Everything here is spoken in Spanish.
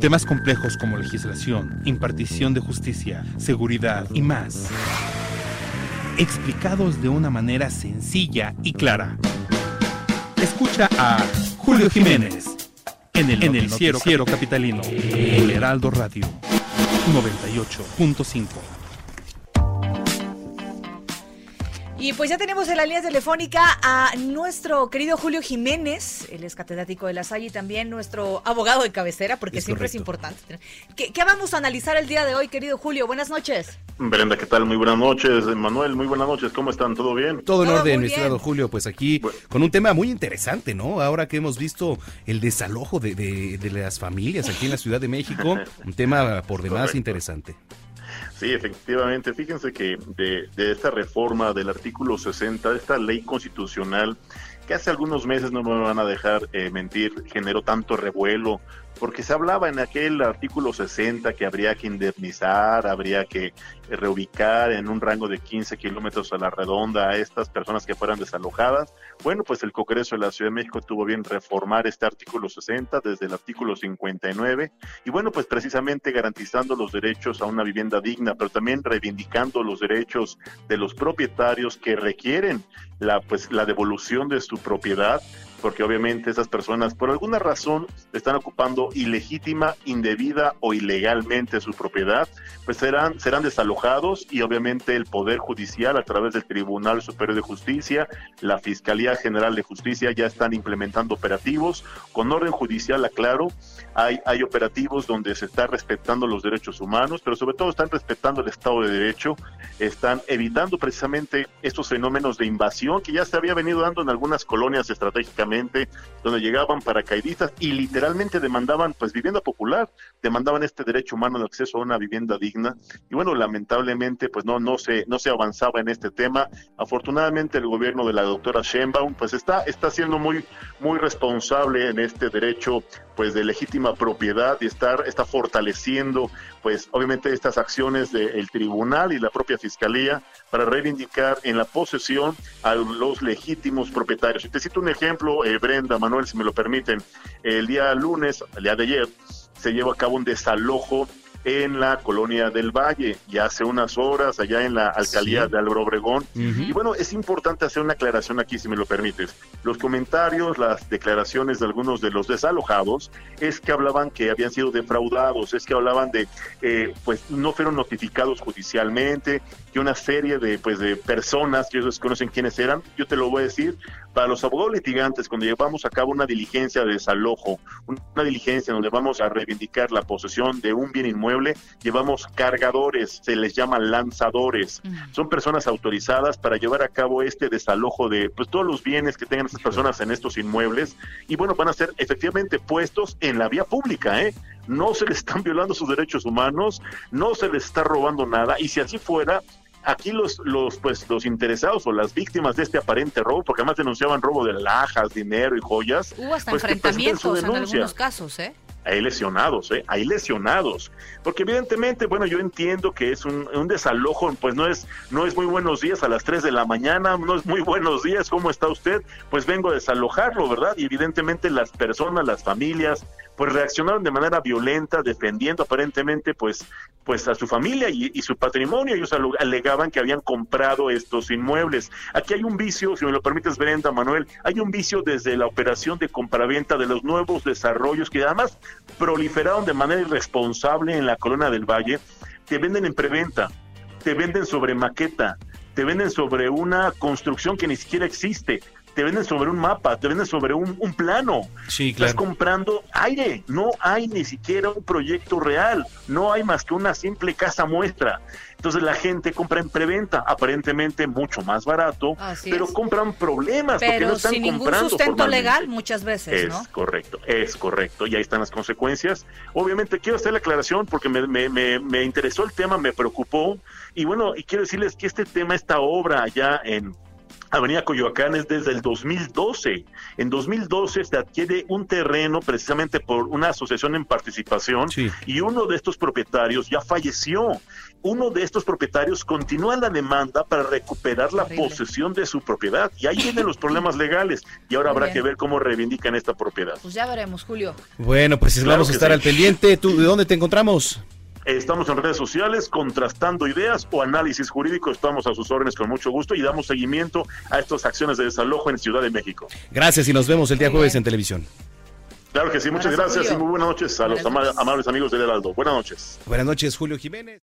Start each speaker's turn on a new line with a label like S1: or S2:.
S1: Temas complejos como legislación, impartición de justicia, seguridad y más. Explicados de una manera sencilla y clara. Escucha a Julio Jiménez en el, en el noticiero capitalino, el Heraldo Radio 98.5.
S2: Y pues ya tenemos en la línea telefónica a nuestro querido Julio Jiménez, él es catedrático de la Salle y también nuestro abogado de cabecera, porque
S3: Es
S2: siempre es importante. ¿Qué, qué vamos a analizar el día de hoy, querido Julio? Buenas noches.
S3: Brenda, ¿qué tal? Muy buenas noches. Manuel, muy buenas noches. ¿Cómo están? ¿Todo bien?
S4: Todo en orden, mi estimado. Julio, pues aquí con un tema muy interesante, ¿no? Ahora que hemos visto el desalojo de, de- de las familias aquí en la Ciudad de México, un tema por demás
S3: Correcto.
S4: interesante.
S3: Sí, efectivamente. Fíjense que de, de esta reforma del artículo 60, de esta ley constitucional, que hace algunos meses no me van a dejar eh, mentir, generó tanto revuelo, porque se hablaba en aquel artículo 60 que habría que indemnizar, habría que eh, reubicar en un rango de 15 kilómetros a la redonda a estas personas que fueran desalojadas. Bueno, pues el Congreso de la Ciudad de México tuvo bien reformar este artículo 60 desde el artículo 59 y bueno, pues precisamente garantizando los derechos a una vivienda digna, pero también reivindicando los derechos de los propietarios que requieren la pues la devolución de su propiedad porque obviamente esas personas por alguna razón están ocupando ilegítima, indebida o ilegalmente su propiedad, pues serán serán desalojados y obviamente el poder judicial a través del Tribunal Superior de Justicia, la Fiscalía General de Justicia ya están implementando operativos. Con orden judicial, aclaro, hay, hay operativos donde se está respetando los derechos humanos, pero sobre todo están respetando el Estado de Derecho, están evitando precisamente estos fenómenos de invasión que ya se había venido dando en algunas colonias estratégicamente, donde llegaban paracaidistas y literalmente demandaban pues vivienda popular, demandaban este derecho humano de acceso a una vivienda digna y bueno, lamentablemente pues no no se no se avanzaba en este tema. Afortunadamente el gobierno de la doctora Sheinbaum pues está está siendo muy muy responsable en este derecho pues de legítima propiedad y estar está fortaleciendo pues obviamente estas acciones del tribunal y la propia fiscalía para reivindicar en la posesión a los legítimos propietarios. Y te cito un ejemplo, eh, Brenda, Manuel, si me lo permiten. El día lunes, el día de ayer, se llevó a cabo un desalojo en la colonia del Valle, ya hace unas horas, allá en la alcaldía
S4: Sí.
S3: de Álvaro Obregón. Y bueno, es importante hacer una aclaración aquí, si me lo permites. Los comentarios, las declaraciones de algunos de los desalojados, es que hablaban que habían sido defraudados, es que hablaban de, eh, pues no fueron notificados judicialmente, que una serie de, pues, de personas, que ellos desconocen quiénes eran, yo te lo voy a decir, para los abogados litigantes, cuando llevamos a cabo una diligencia de desalojo, una diligencia donde vamos a reivindicar la posesión de un bien inmueble, llevamos cargadores, se les llama lanzadores. Son personas autorizadas para llevar a cabo este desalojo de pues todos los bienes que tengan estas personas en estos inmuebles y bueno, van a ser efectivamente puestos en la vía pública, ¿eh? No se les están violando sus derechos humanos, no se les está robando nada y si así fuera, aquí los, los, pues, los interesados o las víctimas de este aparente robo, porque además denunciaban robo de alhajas, dinero y joyas.
S2: Hubo hasta
S3: pues,
S2: enfrentamientos en algunos casos, ¿eh?
S3: Hay lesionados, ¿eh? Hay lesionados. Porque evidentemente, bueno, yo entiendo que es un, un desalojo, pues no es, no es muy buenos días a las 3 de la mañana, no es muy buenos días, ¿cómo está usted? Pues vengo a desalojarlo, ¿verdad? Y evidentemente las personas, las familias, pues reaccionaron de manera violenta, defendiendo aparentemente, pues, pues a su familia y, su patrimonio. Ellos alegaban que habían comprado estos inmuebles. Aquí hay un vicio, si me lo permites, Brenda, Manuel, hay un vicio desde la operación de compraventa de los nuevos desarrollos que además proliferaron de manera irresponsable en la colonia del Valle. Te venden en preventa, te venden sobre maqueta, te venden sobre una construcción que ni siquiera existe, te venden sobre un mapa, te venden sobre un, un plano.
S4: Sí,
S3: Estás
S4: claro.
S3: comprando aire, no hay ni siquiera un proyecto real, no hay más que una simple casa muestra. Entonces la gente compra en preventa, aparentemente mucho más barato,
S2: Así
S3: pero
S2: es.
S3: compran problemas porque no
S2: Pero
S3: están
S2: sin ningún
S3: comprando
S2: sustento legal muchas veces,
S3: Es
S2: ¿no?
S3: correcto, es correcto, y ahí están las consecuencias. Obviamente quiero hacer la aclaración porque me, me- me- me interesó el tema, me preocupó, y bueno, y quiero decirles que este tema, esta obra allá en Avenida Coyoacán es desde el 2012. En 2012 se adquiere un terreno precisamente por una asociación en participación
S4: Sí.
S3: y uno de estos propietarios ya falleció. Uno de estos propietarios continúa la demanda para recuperar la
S2: Horrible.
S3: posesión de su propiedad y ahí vienen los problemas legales y ahora
S2: Muy
S3: habrá
S2: bien.
S3: que ver cómo reivindican esta propiedad.
S2: Pues ya veremos, Julio.
S4: Bueno, pues
S3: Claro
S4: vamos a estar
S3: sí.
S4: al pendiente. ¿Tú de dónde te encontramos?
S3: Estamos en redes sociales contrastando ideas o análisis jurídico. Estamos a sus órdenes con mucho gusto y damos seguimiento a estas acciones de desalojo en Ciudad de México.
S4: Gracias y nos vemos el día jueves en televisión.
S3: Claro que sí, muchas gracias y muy buenas noches a los amables amigos del Heraldo. Buenas noches.
S4: Buenas noches, Julio Jiménez.